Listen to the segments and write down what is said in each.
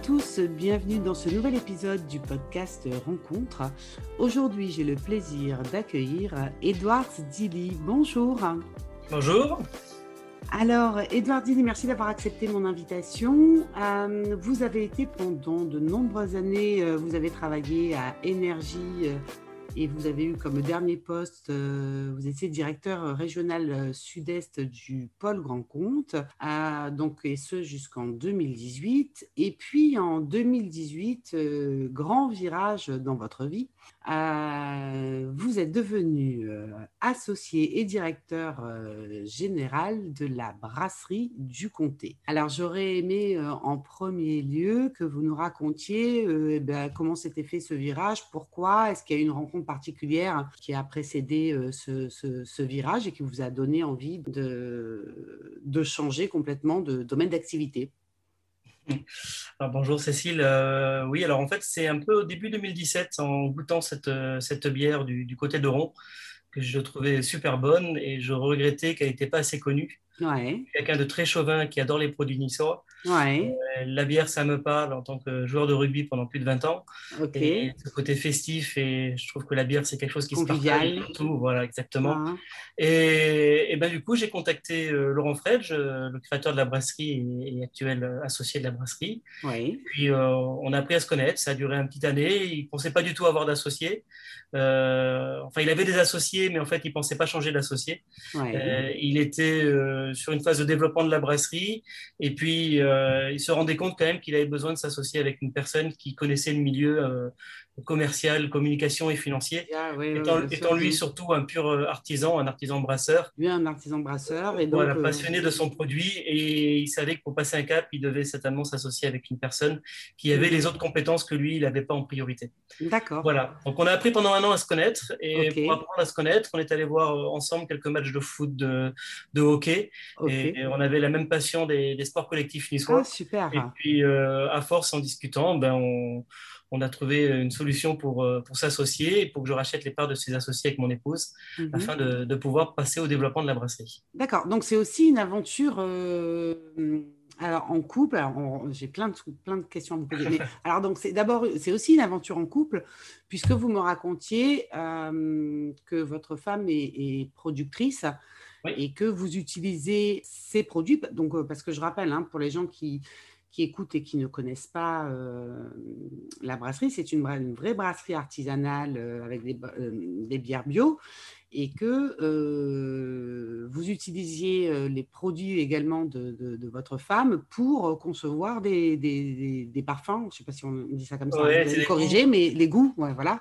Bonjour à tous, bienvenue dans ce nouvel épisode du podcast Rencontre. Aujourd'hui, j'ai le plaisir d'accueillir Edouard Dilly. Bonjour. Bonjour. Alors, Edouard Dilly, merci d'avoir accepté mon invitation. Euh, vous avez été pendant de nombreuses années, euh, vous avez travaillé à Énergie euh, et vous avez eu comme dernier poste, euh, vous étiez directeur régional euh, sud-est du pôle Grand Compte, donc, et ce jusqu'en 2018. Et puis en 2018, euh, grand virage dans votre vie. Vous êtes devenu associé et directeur général de la brasserie du comté. Alors j'aurais aimé en premier lieu que vous nous racontiez eh ben, comment s'était fait ce virage, pourquoi, est-ce qu'il y a une rencontre particulière qui a précédé euh, ce, virage et qui vous a donné envie de changer complètement de domaine d'activité? Bonjour Cécile. Euh, oui, alors en fait, c'est un peu au début 2017, en goûtant cette, euh, cette bière du, du côté de Ron, que je trouvais super bonne et je regrettais qu'elle n'était pas assez connue. Quelqu'un de très chauvin qui adore les produits niçois. Ouais. Euh, la bière, ça me parle en tant que joueur de rugby pendant plus de 20 ans. Et ce côté festif, et je trouve que la bière, c'est quelque chose qui se partage tout. Voilà, exactement. Ah. Et, et, ben, du coup, j'ai contacté euh, Laurent Fredge, le créateur de la brasserie et, actuel associé de la brasserie. Ouais. Puis, euh, on a appris à se connaître. Ça a duré une petite année. Il ne pensait pas du tout avoir d'associé. enfin, il avait des associés, mais en fait, il ne pensait pas changer d'associé. il était sur une phase de développement de la brasserie. Et puis, euh, il se rendait compte quand même qu'il avait besoin de s'associer avec une personne qui connaissait le milieu euh, commercial, communication et financier. Ah étant, lui surtout un pur euh, artisan, un artisan brasseur. Lui, un artisan brasseur. Et donc, voilà, passionné de son produit. Et il savait que pour passer un cap, il devait certainement s'associer avec une personne qui avait les autres compétences que lui, il n'avait pas en priorité. D'accord. Voilà. Donc, on a appris pendant un an à se connaître. Et pour apprendre à se connaître, on est allé voir ensemble quelques matchs de foot, de, de hockey. Et, on avait la même passion des, sports collectifs niçois. Ah, super. Et puis, euh, à force, en discutant, ben, on, on, a trouvé une solution pour, euh, pour s'associer et pour que je rachète les parts de ses associés avec mon épouse mhm. afin de, de, pouvoir passer au développement de la brasserie. D'accord. Donc, c'est aussi une aventure. Euh, alors, en couple, j'ai plein de, plein de questions à vous poser. alors, donc, c'est d'abord, c'est aussi une aventure en couple, puisque vous me racontiez que votre femme est, est productrice et que vous utilisez ces produits. Donc, euh, parce que je rappelle, hein, pour les gens qui, qui écoutent et qui ne connaissent pas euh, la brasserie, c'est une, une, vraie brasserie artisanale euh, avec des, des, bières bio et que vous utilisiez les produits également de, de, votre femme pour concevoir des, des, des parfums, je ne sais pas si on dit ça comme ça, ouais, corriger, mais les goûts, ouais, voilà,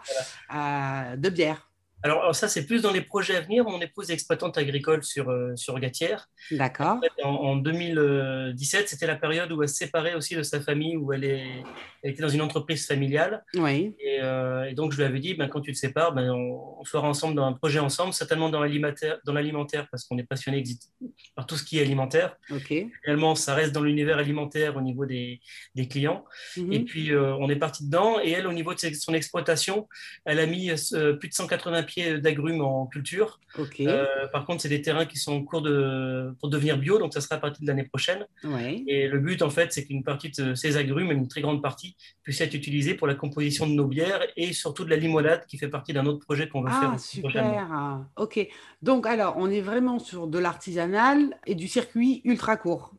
de bière. Alors, ça, c'est plus dans les projets à venir. Mon épouse est exploitante agricole sur, euh, sur Gatière. D'accord. En, 2017, c'était la période où elle se séparait aussi de sa famille, où elle, est, était dans une entreprise familiale. Oui. Euh, et, donc, je lui avais dit, ben, quand tu te sépares, ben, on, sera ensemble dans un projet ensemble, certainement dans l'alimentaire, parce qu'on est passionné par tout ce qui est alimentaire. Ok. Finalement, ça reste dans l'univers alimentaire au niveau des, des clients. Mhm. Et puis, euh, on est parti dedans. Et elle, au niveau de son exploitation, elle a mis plus de 180 pieds d'agrumes en culture. Euh, par contre, c'est des terrains qui sont en cours de, pour devenir bio, donc ça sera à partir de l'année prochaine. Et le but, en fait, c'est qu'une partie de ces agrumes, une très grande partie, puisse être utilisée pour la composition de nos bières et surtout de la limonade qui fait partie d'un autre projet qu'on veut ah, faire. super. Ok. Donc, alors, on est vraiment sur de l'artisanal et du circuit ultra court.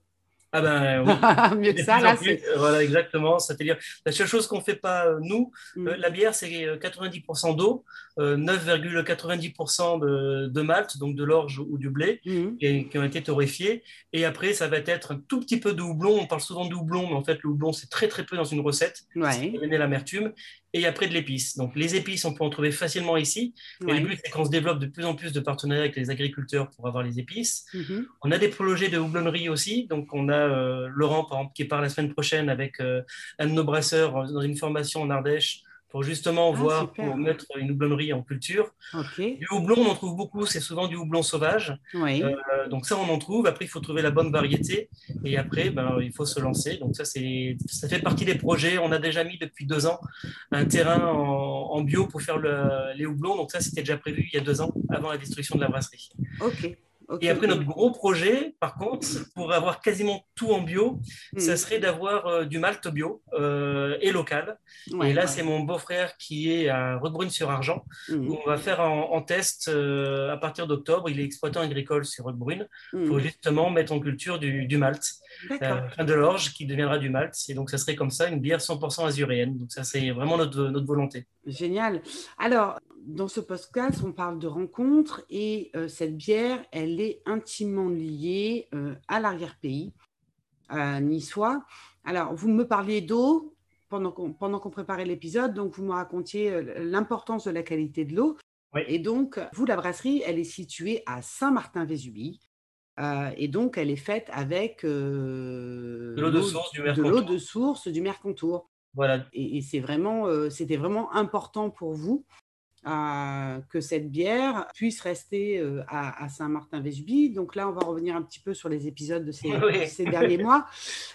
Ah ben oui. Mieux que ça, là. Voilà, exactement. C'est-à-dire, la seule chose qu'on ne fait pas, euh, nous, mm. euh, la bière, c'est 90% d'eau, 9,90% de, de, malt, donc de l'orge ou du blé, mm. qui, ont été torréfiés. Et après, ça va être un tout petit peu de houblon. On parle souvent de houblon, mais en fait, le houblon, c'est très, très peu dans une recette. Ouais. C'est l'amertume et après de l'épice. Donc les épices, on peut en trouver facilement ici. Et le but, c'est qu'on se développe de plus en plus de partenariats avec les agriculteurs pour avoir les épices. Mhm. On a des projets de houblonnerie aussi. Donc on a euh, Laurent, par exemple, qui part la semaine prochaine avec euh, un de nos brasseurs dans une formation en Ardèche pour justement ah, voir, pour mettre une houblonnerie en culture. Du houblon, on en trouve beaucoup, c'est souvent du houblon sauvage. Euh, donc ça, on en trouve. Après, il faut trouver la bonne variété. Et après, ben, il faut se lancer. Donc ça, ça fait partie des projets. On a déjà mis depuis deux ans un terrain en, bio pour faire le, les houblons. Donc ça, c'était déjà prévu il y a deux ans, avant la destruction de la brasserie. Ok. Et après, notre gros projet, par contre, pour avoir quasiment tout en bio, mm. ça serait d'avoir euh, du malt bio euh, et local. et là, c'est mon beau-frère qui est à Roquebrune-sur-Argent, mm. où on va faire en, test euh, à partir d'octobre. Il est exploitant agricole sur Roquebrune mm. pour justement mettre en culture du, du malt, de l'orge qui deviendra du malt. Et donc, ça serait comme ça, une bière 100% azuréenne. Donc, ça, c'est vraiment notre, notre volonté. Génial. Alors, dans ce podcast, on parle de rencontres et euh, cette bière, elle est intimement liée euh, à l'arrière-pays, à niçois. Alors, vous me parliez d'eau pendant qu'on, pendant qu'on préparait l'épisode, donc vous me racontiez euh, l'importance de la qualité de l'eau. Et donc, vous, la brasserie, elle est située à Saint-Martin-Vésubie. et donc, elle est faite avec de l'eau de source du. De l'eau de source du Mercantour. Voilà. Et, et c'est vraiment, c'était vraiment important pour vous que cette bière puisse rester euh, à, Saint-Martin-Vésubie. Donc là, on va revenir un petit peu sur les épisodes de ces, derniers mois.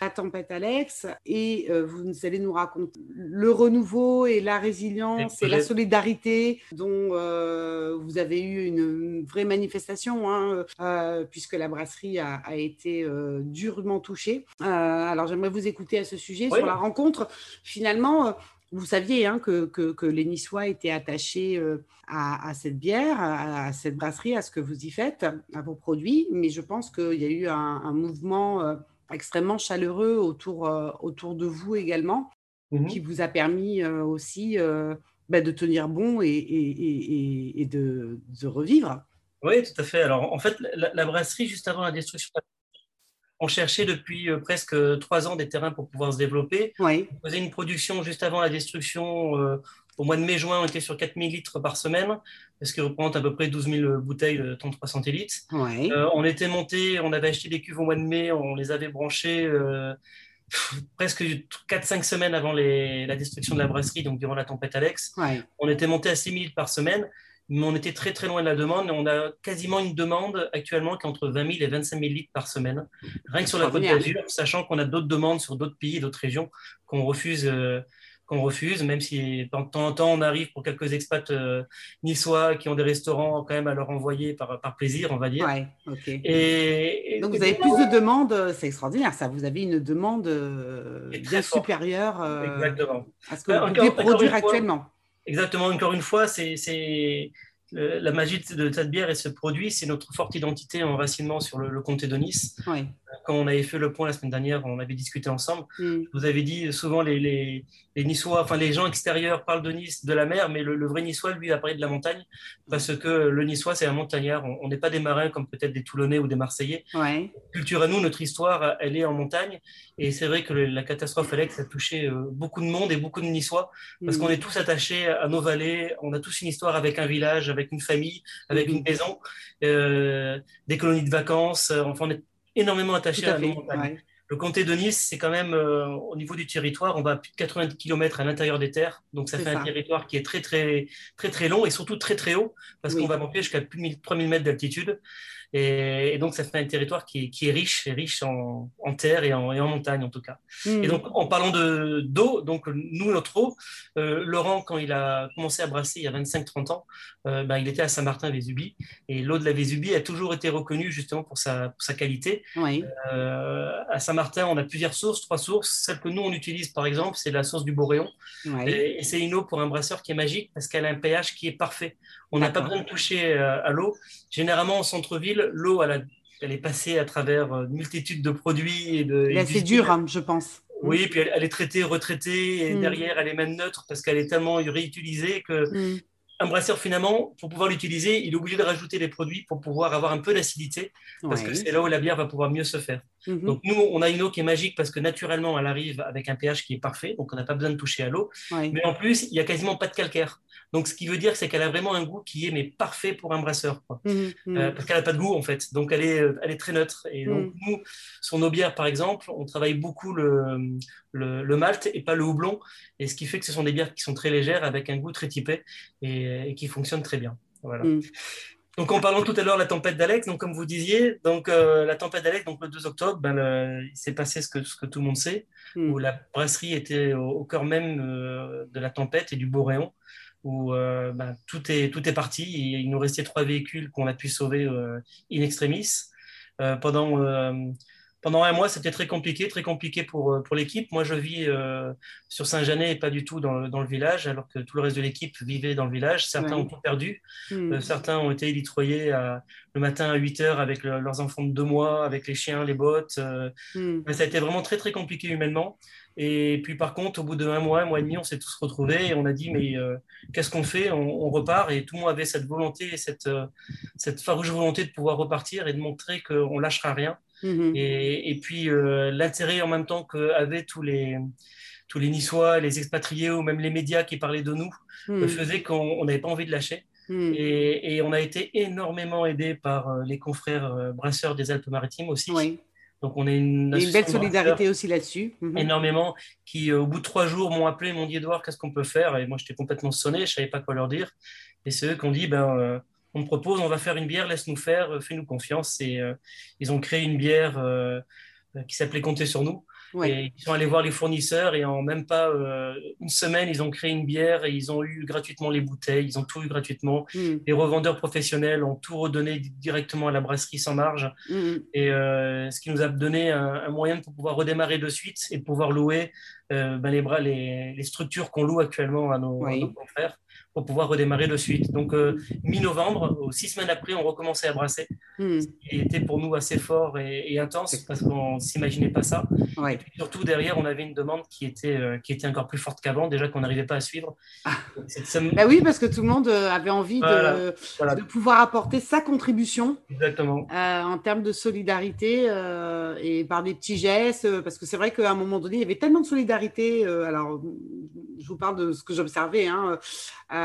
La tempête Alex, et euh, vous allez nous raconter le renouveau et la résilience et, la solidarité dont euh, vous avez eu une, vraie manifestation, hein, puisque la brasserie a, été durement touchée. alors j'aimerais vous écouter à ce sujet sur la rencontre. Finalement, vous saviez hein, que, que, les Niçois étaient attachés euh, à, cette bière, à, cette brasserie, à ce que vous y faites, à vos produits, mais je pense qu'il y a eu un, mouvement euh, extrêmement chaleureux autour, euh, autour de vous également, mmh qui vous a permis aussi bah, de tenir bon et, et, et de, de, revivre. Oui, tout à fait. Alors, en fait, la, la brasserie, juste avant la destruction on cherchait depuis euh, presque trois ans des terrains pour pouvoir se développer. On faisait une production juste avant la destruction. Euh, au mois de mai-juin, on était sur 4000 litres par semaine, ce qui représente à peu près 12 000 bouteilles de 33 centilitres. Euh, on était monté, on avait acheté des cuves au mois de mai, on les avait branchées presque 4-5 semaines avant la destruction de la brasserie, donc durant la tempête Alex. On était monté à 6 000 litres par semaine mais on était très très loin de la demande. On a quasiment une demande actuellement qui est entre 20 000 et 25 000 litres par semaine, rien que sur la Côte d'Azur, sachant qu'on a d'autres demandes sur d'autres pays, d'autres régions qu'on refuse. Euh, qu'on refuse, même si de temps en temps on arrive pour quelques expats euh, niçois qui ont des restaurants quand même à leur envoyer par, par plaisir, on va dire. Ouais, et, Donc vous avez plus de demandes, euh, c'est extraordinaire ça, vous avez une demande bien supérieure à ce que vous pouvez produire actuellement. Exactement, encore une fois, c'est la magie de cette bière et ce produit, c'est notre forte identité en enracinement sur le, comté de Nice. Quand on avait fait le point la semaine dernière, on avait discuté ensemble. Mm. Vous avez dit souvent les, les, les, Niçois, enfin les gens extérieurs parlent de Nice, de la mer, mais le, vrai Niçois, lui, va parler de la montagne parce que le Niçois, c'est un montagnard. On n'est pas des marins comme peut-être des Toulonnais ou des Marseillais. Culture à nous, notre histoire, elle est en montagne. Et c'est vrai que la catastrophe Alex a touché euh, beaucoup de monde et beaucoup de Niçois parce mm. qu'on est tous attachés à nos vallées. On a tous une histoire avec un village, avec une famille, avec une maison, euh, des colonies de vacances. Enfin, on est énormément attachés à, nos montagnes. Le comté de Nice, c'est quand même, euh, au niveau du territoire, on va à plus de 80 km à l'intérieur des terres. Donc, ça fait un territoire qui est très, très, très, très long et surtout très, très haut parce qu'on va monter jusqu'à plus de 3000 mètres d'altitude. Et, donc, ça fait un territoire qui est, qui est riche, et riche en, en terre et en, et en, montagne, en tout cas. Hmm. Et donc, en parlant de, d'eau, donc nous, notre eau, euh, Laurent, quand il a commencé à brasser il y a 25-30 ans, euh, ben, il était à Saint-Martin-Vésubie. Et l'eau de la Vésubie a toujours été reconnue justement pour sa, pour sa qualité. Euh, à Saint-Martin, on a plusieurs sources, trois sources. Celle que nous, on utilise, par exemple, c'est la source du Boréon. Et, et c'est une eau pour un brasseur qui est magique parce qu'elle a un pH qui est parfait. On n'a pas besoin de toucher euh, à l'eau. Généralement, en centre-ville, l'eau, elle, est passée à travers une multitude de produits. Et de, c'est dur, hein, je pense. Oui, puis elle, est traitée, retraitée, et mm. derrière, elle est même neutre parce qu'elle est tellement réutilisée que mm un brasseur, finalement, pour pouvoir l'utiliser, il est obligé de rajouter des produits pour pouvoir avoir un peu d'acidité, parce que c'est là où la bière va pouvoir mieux se faire. Mhm. Donc nous, on a une eau qui est magique parce que naturellement, elle arrive avec un pH qui est parfait, donc on n'a pas besoin de toucher à l'eau. Mais en plus, il n'y a quasiment pas de calcaire. Donc ce qui veut dire, c'est qu'elle a vraiment un goût qui est mais parfait pour un brasseur, mhm, mhm. Euh, parce qu'elle n'a pas de goût en fait. Donc elle est, elle est très neutre. Et donc nous, sur nos bières, par exemple, on travaille beaucoup le, le, malt et pas le houblon, et ce qui fait que ce sont des bières qui sont très légères avec un goût très typé et, qui fonctionnent très bien. Voilà. Mm. Donc en parlant tout à l'heure de la tempête d'Alex, donc comme vous disiez, donc euh, la tempête d'Alex, donc le 2 octobre, ben, il s'est passé ce que, ce que tout le monde sait, mm. où la brasserie était au, cœur même euh, de la tempête et du rayon. où ben, tout, est, tout est parti. il nous restait trois véhicules qu'on a pu sauver in extremis. pendant pendant un mois, c'était très compliqué, très compliqué pour, euh, pour l'équipe. Moi, je vis euh, sur Saint-Janet et pas du tout dans, dans, le village, alors que tout le reste de l'équipe vivait dans le village. Certains ont tout perdu. Hmm. Euh, certains ont été élitroyés le matin à 8 heures avec leurs enfants de deux mois, avec les chiens, les bottes. Hmm. ça a été vraiment très, très compliqué humainement. Et puis par contre, au bout de un mois, un mois et demi, on s'est tous retrouvés et on a dit mais qu'est-ce qu'on fait? On, repart et tout le monde avait cette volonté, cette, cette farouche volonté de pouvoir repartir et de montrer qu'on lâchera rien. Mhm. Et, puis euh, l'intérêt en même temps qu'avaient tous les, tous les Niçois, les expatriés ou même les médias qui parlaient de nous mhm. faisait qu'on n'avait pas envie de lâcher. Mhm. Et, on a été énormément aidé par euh, les confrères euh, brasseurs des Alpes-Maritimes aussi. Donc on a une, une belle solidarité aussi là-dessus. Énormément, qui au bout de trois jours m'ont appelé, m'ont dit Edouard, qu'est-ce qu'on peut faire? Et moi j'étais complètement sonné, je ne savais pas quoi leur dire. Et c'est eux qui ont dit ben, on me propose, on va faire une bière, laisse-nous faire, euh, fais-nous confiance. Et euh, ils ont créé une bière euh, qui s'appelait Compter sur nous. Et ils sont allés voir les fournisseurs et en même pas une semaine, ils ont créé une bière et ils ont eu gratuitement les bouteilles, ils ont tout eu gratuitement. Hmm. Les revendeurs professionnels ont tout redonné directement à la brasserie sans marge. Hmm. Et ce qui nous a donné un, moyen pour pouvoir redémarrer de suite et pouvoir louer ben, les, bras, les, structures qu'on loue actuellement à nos, à nos confrères pour pouvoir redémarrer de suite. Donc, euh, mi-novembre, six semaines après, on recommençait à brasser, ce qui était pour nous assez fort et, intense parce qu'on ne s'imaginait pas ça. Et surtout, derrière, on avait une demande qui était, euh, qui était encore plus forte qu'avant, déjà qu'on n'arrivait pas à suivre. Ah. Bah oui, parce que tout le monde euh, avait envie de, de, pouvoir apporter sa contribution Exactement. en termes de solidarité et par des petits gestes, parce que c'est vrai qu'à un moment donné, il y avait tellement de solidarité. alors, je vous parle de ce que j'observais. Hein,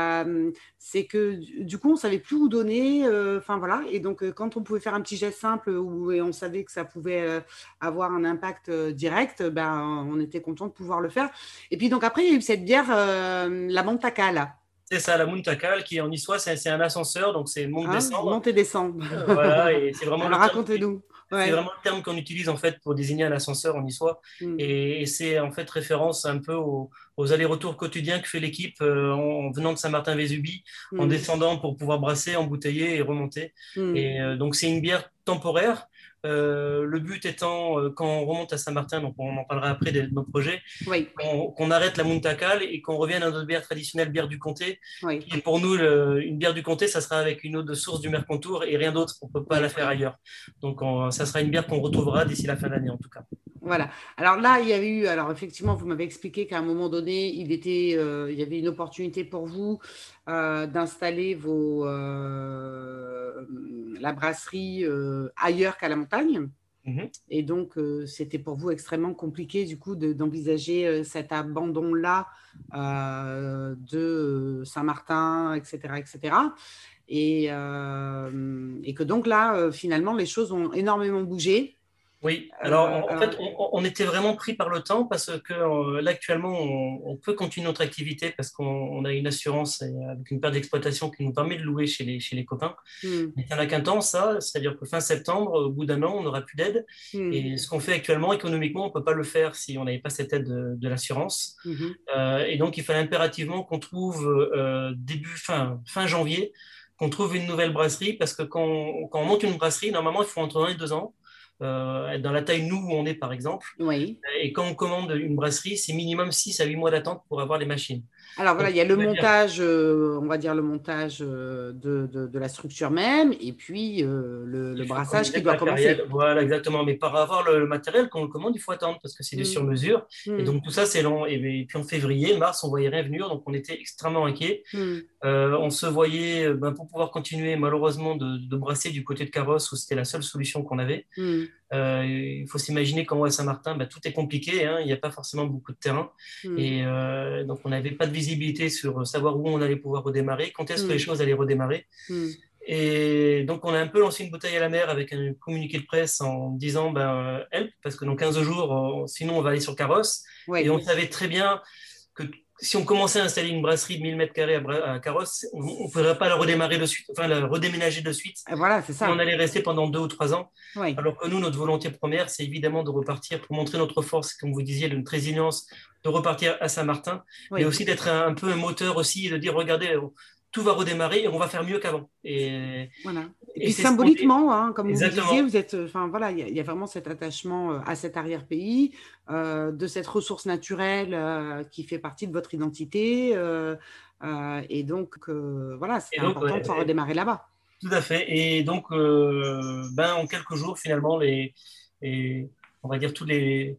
euh, c'est que du coup, on savait plus où donner. Euh, enfin voilà. Et donc, euh, quand on pouvait faire un petit geste simple et on savait que ça pouvait avoir un impact direct, ben, on était content de pouvoir le faire. Et puis donc après, il y a eu cette bière, la Montacal. C'est ça, la Montacal, qui en histoire, c'est un ascenseur, donc c'est monte-descendre. Hein, monte et descendre. voilà, et c'est vraiment. racontez-nous. C'est vraiment le terme qu'on utilise en fait pour désigner un ascenseur en niçois. Mm. Et, c'est en fait référence un peu aux, allers-retours quotidiens que fait l'équipe euh, en, venant de Saint-Martin-Vésubie, en mm. descendant pour pouvoir brasser, embouteiller et remonter. Mm. Et euh, donc c'est une bière temporaire euh, le but étant, euh, quand on remonte à Saint-Martin, donc on en parlera après de, nos projets, qu'on arrête la Muntacal et qu'on revienne à notre bière traditionnelle, bière du comté. Et pour nous, une bière du comté, ça sera avec une eau de source du Mercontour et rien d'autre. On ne peut pas la faire ailleurs. Donc ça sera une bière qu'on retrouvera d'ici la fin d'année en tout cas. Voilà. Alors là, il y avait eu, alors effectivement, vous m'avez expliqué qu'à un moment donné, il, était, euh, il y avait une opportunité pour vous d'installer vos, la brasserie ailleurs qu'à la montagne. Mhm. Et donc, euh, c'était pour vous extrêmement compliqué, du coup, d'envisager euh, cet abandon-là euh, de Saint-Martin, etc., etc. Et, et, que donc là, finalement, les choses ont énormément bougé. Oui, euh, alors en, fait, on, était vraiment pris par le temps parce que euh, là, actuellement, on, peut continuer notre activité parce qu'on a une assurance avec une paire d'exploitation qui nous permet de louer chez les, chez les copains. Hmm. Mais il n'y en a qu'un temps, ça, c'est-à-dire que fin septembre, au bout d'un an, on n'aura plus d'aide. Hmm. Et ce qu'on fait actuellement, économiquement, on ne peut pas le faire si on n'avait pas cette aide de, l'assurance. Hmm. Euh, et donc, il fallait impérativement qu'on trouve début, fin, fin janvier, qu'on trouve une nouvelle brasserie parce que quand, quand on monte une brasserie, normalement, il faut entre un et deux ans. Euh, dans la taille nous où on est par exemple. Oui. Et quand on commande une brasserie, c'est minimum 6 à 8 mois d'attente pour avoir les machines. Alors voilà, il y a le montage, euh, on va dire le montage euh, de, de, la structure même, et puis euh, le, brassage qui doit commencer. Voilà, exactement. Mais par avoir le, matériel, quand on le commande, il faut attendre parce que c'est des mm. sur-mesure. Et mm. donc tout ça, c'est long. Et, puis en février, mars, on voyait rien venir, donc on était extrêmement inquiets. Mm. on se voyait, ben, pour pouvoir continuer, malheureusement, de, de, brasser du côté de Carrosse, où c'était la seule solution qu'on avait. Il faut s'imaginer qu'en haut à Saint-Martin, ben, tout est compliqué. Hein. il n'y a pas forcément beaucoup de terrain. Et donc on n'avait pas de visibilité sur savoir où on allait pouvoir redémarrer, quand est-ce que les hmm. choses allaient redémarrer. Hmm. Et donc, on a un peu lancé une bouteille à la mer avec un communiqué de presse en disant ben, help, parce que dans 15 jours, sinon on va aller sur carrosse. et on savait très bien que si on commençait à installer une brasserie de 1000 mètres carrés à, Carrosse, on ne pourrait pas la redémarrer de suite, enfin la redéménager de suite. voilà, c'est ça. on allait rester pendant deux ou trois ans. Alors que nous, notre volonté première, c'est évidemment de repartir pour montrer notre force, comme vous disiez, d'une résilience, de repartir à Saint-Martin, mais aussi d'être un, peu un moteur aussi, et de dire, regardez, tout va redémarrer et on va faire mieux qu'avant. Et, voilà. et, symboliquement, hein, comme vous disiez, vous êtes, enfin voilà, il y, a vraiment cet attachement euh, à cet arrière-pays, euh, de cette ressource naturelle euh, qui fait partie de votre identité, et donc voilà, c'est important de redémarrer là-bas. Tout à fait. Et donc, ben en quelques jours, finalement, les, on va dire tous les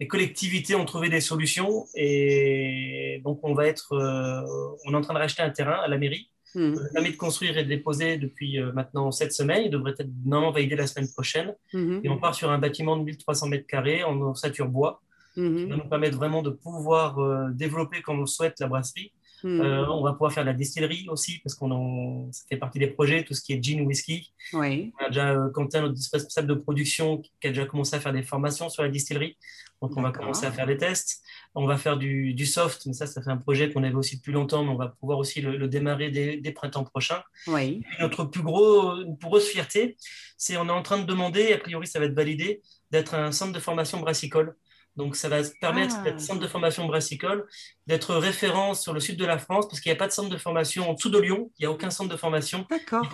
les collectivités ont trouvé des solutions et donc on va être, euh, on est en train de racheter un terrain à la mairie. Mmh. Le permis de construire est déposé depuis euh, maintenant sept semaines. Il devrait être non validé la semaine prochaine. Hmm. Et on part sur un bâtiment de 1300 mètres carrés en ossature bois, mmh. qui va nous permettre vraiment de pouvoir euh, développer comme on le souhaite la brasserie. Hmm. On va pouvoir faire de la distillerie aussi, parce qu'on ça fait partie des projets, tout ce qui est gin, whisky. Oui. On a déjà Quentin, notre responsable de production, qui a déjà commencé à faire des formations sur la distillerie. Donc, on va commencer à faire des tests. On va faire du, soft, mais ça, ça fait un projet qu'on avait aussi depuis longtemps, mais on va pouvoir aussi le, démarrer dès, printemps prochain. Oui. notre plus gros, grosse fierté, c'est on est en train de demander, a priori, ça va être validé, d'être un centre de formation brassicole. Donc, ça va permettre ah. centre de formation brassicole, d'être référent sur le sud de la France, parce qu'il n'y a pas de centre de formation en dessous de Lyon. Il n'y a aucun centre de formation. D'accord.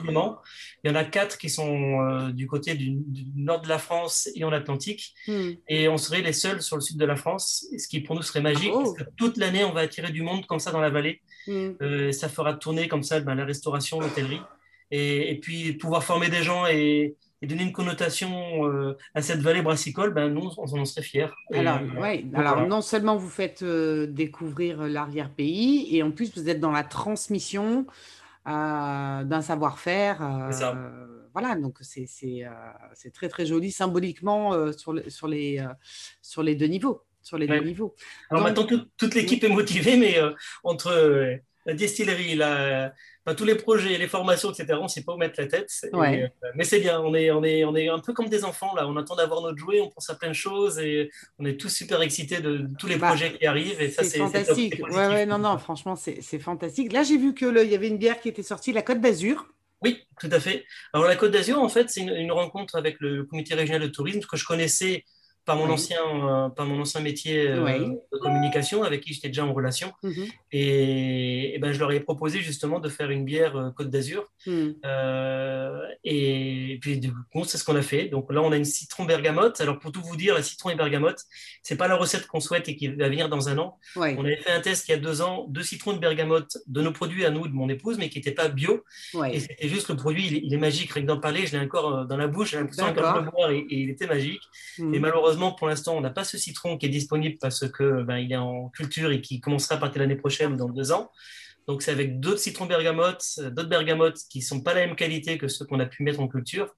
Il y en a quatre qui sont euh, du côté du, nord de la France et en Atlantique. Hmm. Et on serait les seuls sur le sud de la France, ce qui pour nous serait magique, ah, parce que toute l'année, on va attirer du monde comme ça dans la vallée. Hmm. Euh, ça fera tourner comme ça ben, la restauration, l'hôtellerie. Et, et, puis pouvoir former des gens et, et donner une connotation euh, à cette vallée brassicole, ben, nous, on en serait fiers. Alors, ouais, alors non seulement vous faites euh, découvrir l'arrière-pays, et en plus, vous êtes dans la transmission euh, d'un savoir-faire. voilà, donc c'est très, très joli symboliquement sur, sur, les, sur les deux niveaux. Sur les deux niveaux. Alors maintenant, toute l'équipe est motivée, mais entre la distillerie, la, tous les projets, les formations, etc., on ne sait pas où mettre la tête. Euh, mais c'est bien, on est, on, est, on est un peu comme des enfants, là. On attend d'avoir notre jouet, on pense à plein de choses et on est tous super excités de, tous les bah, projets qui arrivent. Et ça, c'est fantastique. Ouais, ouais, non, non, franchement, c'est fantastique. Là, j'ai vu qu'il y avait une bière qui était sortie, la Côte d'Azur. Oui, tout à fait. Alors, la Côte d'Azur, en fait, c'est une, une, rencontre avec le comité régional de tourisme que je connaissais par mon, ancien, euh, par mon ancien métier euh, de communication avec qui j'étais déjà en relation. Mhm. Et, ben, je leur ai proposé justement de faire une bière euh, Côte d'Azur. Mhm. et, puis du coup, c'est ce qu'on a fait. Donc là, on a une citron bergamote. Alors pour tout vous dire, la citron et bergamote, c'est pas la recette qu'on souhaite et qui va venir dans un an. On avait fait un test il y a deux ans de citron de bergamote de nos produits à nous, de mon épouse, mais qui n'était pas bio. Et c'était juste le produit, il, est magique. Rien que d'en parler, je l'ai encore dans la bouche, j'ai l'impression de boire et, il était magique. Mhm. Et malheureusement, pour l'instant, on n'a pas ce citron qui est disponible parce que ben, est en culture et qui commencera à partir l'année prochaine, dans deux ans. Donc, c'est avec d'autres citrons bergamotes, euh, d'autres bergamotes qui ne sont pas la même qualité que ceux qu'on a pu mettre en culture.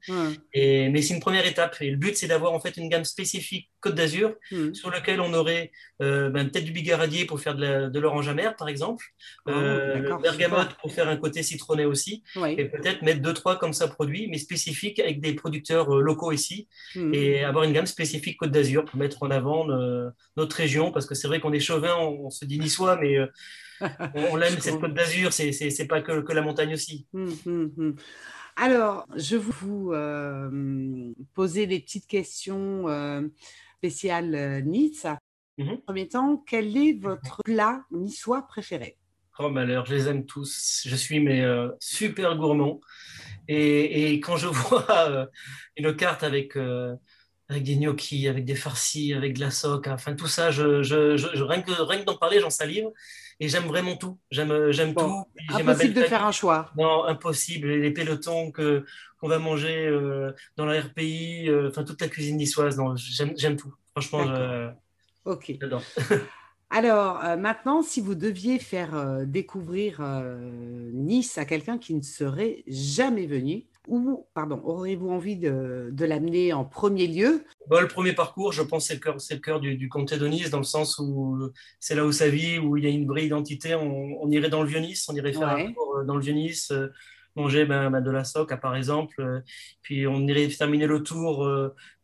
Et, mais c'est une première étape. Et le but, c'est d'avoir en fait une gamme spécifique Côte d'Azur sur laquelle on aurait euh, ben, peut-être du bigaradier pour faire de l'orange amère, par exemple, oh, euh, bergamote pour faire un côté citronné aussi, et peut-être mettre deux, trois comme ça produits, mais spécifiques avec des producteurs locaux ici, hmm. et avoir une gamme spécifique Côte d'Azur pour mettre en avant notre région, parce que c'est vrai qu'on est chauvin, on, se dit niçois, mais on l'aime, cette côte d'Azur, c'est pas que, la montagne aussi. Hum, hum, hum. Alors, je vais vous euh, poser des petites questions euh, spéciales euh, Nice. Mhm. En premier temps, quel est votre plat niçois préféré? Oh malheur, je les aime tous. Je suis mais super gourmand. Et, quand je vois une carte avec avec des gnocchis, avec des farcis, avec de la soque, enfin tout ça, je, je, rien que, d'en parler, j'en salive. Et j'aime vraiment tout. J'aime, j'aime tout. Impossible de faire un choix. Non, impossible. Les pelotons que, qu'on va manger euh, dans la RPI, euh, enfin toute la cuisine niçoise, non, j'aime, j'aime tout. Franchement, je, ok. Alors euh, maintenant, si vous deviez faire découvrir Nice à quelqu'un qui ne serait jamais venu, où, pardon, auriez-vous envie de, l'amener en premier lieu? Le premier parcours, je pense, c'est le cœur, le cœur du, comté de Nice, dans le sens où c'est là où sa vie, où il y a une vraie identité. On, irait dans le Vieux-Nice, on irait faire un tour euh, dans le Vieux-Nice, euh, manger ben, ben, de la soca, par exemple. Puis on irait terminer le tour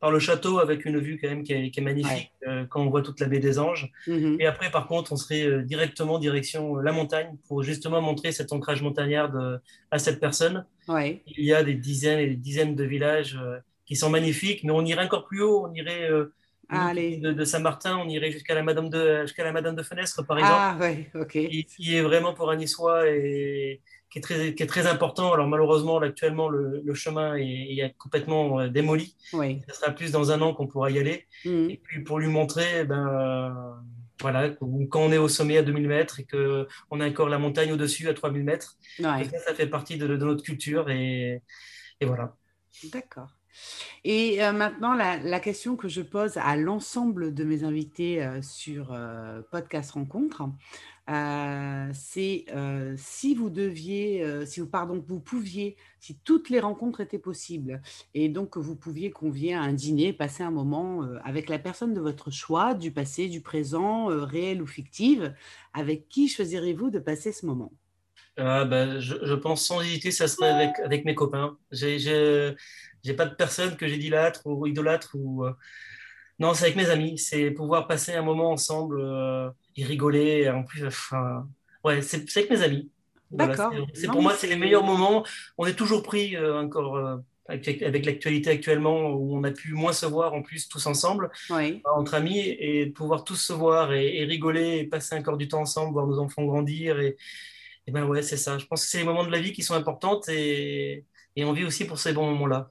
par le château avec une vue quand même qui est, magnifique quand on voit toute la baie des Anges. Mm-hmm. Et après, par contre, on serait directement direction la montagne pour justement montrer cet ancrage montagnard à cette personne. Il y a des dizaines et des dizaines de villages qui sont magnifiques, mais on irait encore plus haut, on irait de, Saint-Martin, on irait jusqu'à la Madame de jusqu'à la Madame de Fenestre, par exemple. Ah, ouais, ok. Qui, est vraiment pour un Niçois et qui est très, qui est très important. Alors malheureusement, actuellement, le, chemin est, complètement euh, démoli. Oui. Ce sera plus dans un an qu'on pourra y aller. Mmh. Et puis pour lui montrer, ben voilà, quand on est au sommet à 2000 mètres et qu'on a encore la montagne au-dessus à 3000 mètres, ça, ça, fait partie de, de notre culture et, et voilà. D'accord. Et euh, maintenant, la, question que je pose à l'ensemble de mes invités euh, sur Podcast Rencontre, c'est si vous deviez, si vous, pardon, vous pouviez, si toutes les rencontres étaient possibles, et donc que vous pouviez convier à un dîner, passer un moment avec la personne de votre choix, du passé, du présent, réel ou fictive, avec qui choisirez-vous de passer ce moment? Ah, ben, je, pense sans hésiter, ça serait avec, avec mes copains. J'ai pas de personne que j'ai d'idolâtre ou idolâtre ou euh, non, c'est avec mes amis. C'est pouvoir passer un moment ensemble euh, et rigoler. En plus, enfin, ouais, c'est avec mes amis. D'accord. c'est pour moi, c'est les meilleurs moments. On est toujours pris euh, encore avec, l'actualité actuellement où on a pu moins se voir en plus tous ensemble entre amis et pouvoir tous se voir et, rigoler et passer encore du temps ensemble, voir nos enfants grandir et, et ben ouais, c'est ça. Je pense que c'est les moments de la vie qui sont importants et, et on vit aussi pour ces bons moments-là.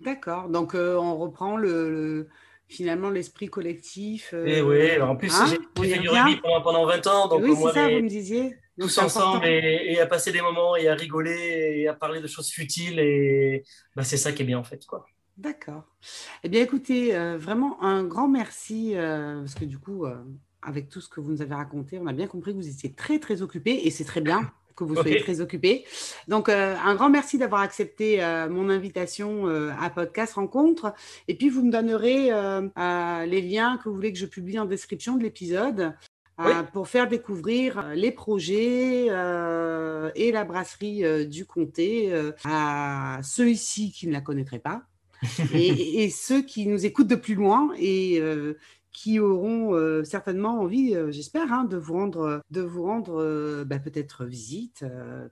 D'accord. Donc, euh, on reprend le, finalement l'esprit collectif. Euh, et oui, en plus, hein, j'ai fait du rugby pendant, 20 ans. Donc, oui, c'est ça, vous me disiez. Tous ensemble et, à passer des moments et à rigoler et à parler de choses futiles. Et bah, c'est ça qui est bien, en fait. quoi. D'accord. Eh bien, écoutez, euh, vraiment un grand merci, parce que du coup, avec tout ce que vous nous avez raconté, on a bien compris que vous étiez très, très occupé et c'est très bien que vous soyez très occupé. Donc, euh, un grand merci d'avoir accepté euh, mon invitation euh, à Podcast Rencontre. Et puis, vous me donnerez les liens que vous voulez que je publie en description de l'épisode. pour faire découvrir les projets et la brasserie du comté à ceux ici qui ne la connaîtraient pas et, et, ceux qui nous écoutent de plus loin et qui auront euh, certainement envie, euh, j'espère, hein, de vous rendre, de vous rendre euh, bah, peut-être visite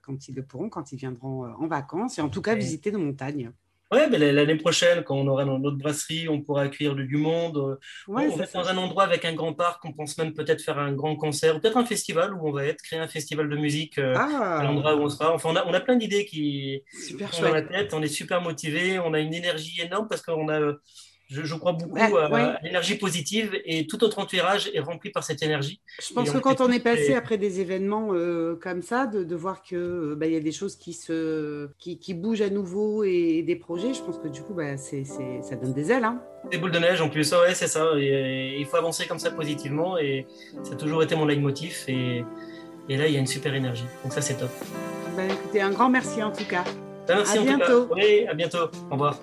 quand ils le pourront, quand ils viendront en vacances, et en tout cas visiter nos montagnes. Oui, l'année prochaine, quand on aura notre brasserie, on pourra accueillir du monde. on va dans un endroit avec un grand parc, on pense même peut-être faire un grand concert, peut-être un festival où on va être, créer un festival de musique à ah! l'endroit où on sera. Enfin, on a, on a plein d'idées qui sont dans la tête, on est super motivés, on a une énergie énorme parce qu'on a je, crois beaucoup à, l'énergie positive et tout autre entourage est rempli par cette énergie. Je pense que quand on est passé après des événements euh, comme ça, de, voir qu'il euh, bah, y a des choses qui, se, qui, bougent à nouveau et, des projets, je pense que du coup, bah, ça donne des ailes. Hein. Des boules de neige en plus, ouais, c'est ça. Et, il faut avancer comme ça positivement et ça a toujours été mon leitmotiv. Et, et là, il y a une super énergie. Donc ça, c'est top. Bah, écoutez, un grand merci en tout cas. Merci à bientôt. Oui, à bientôt. Au revoir.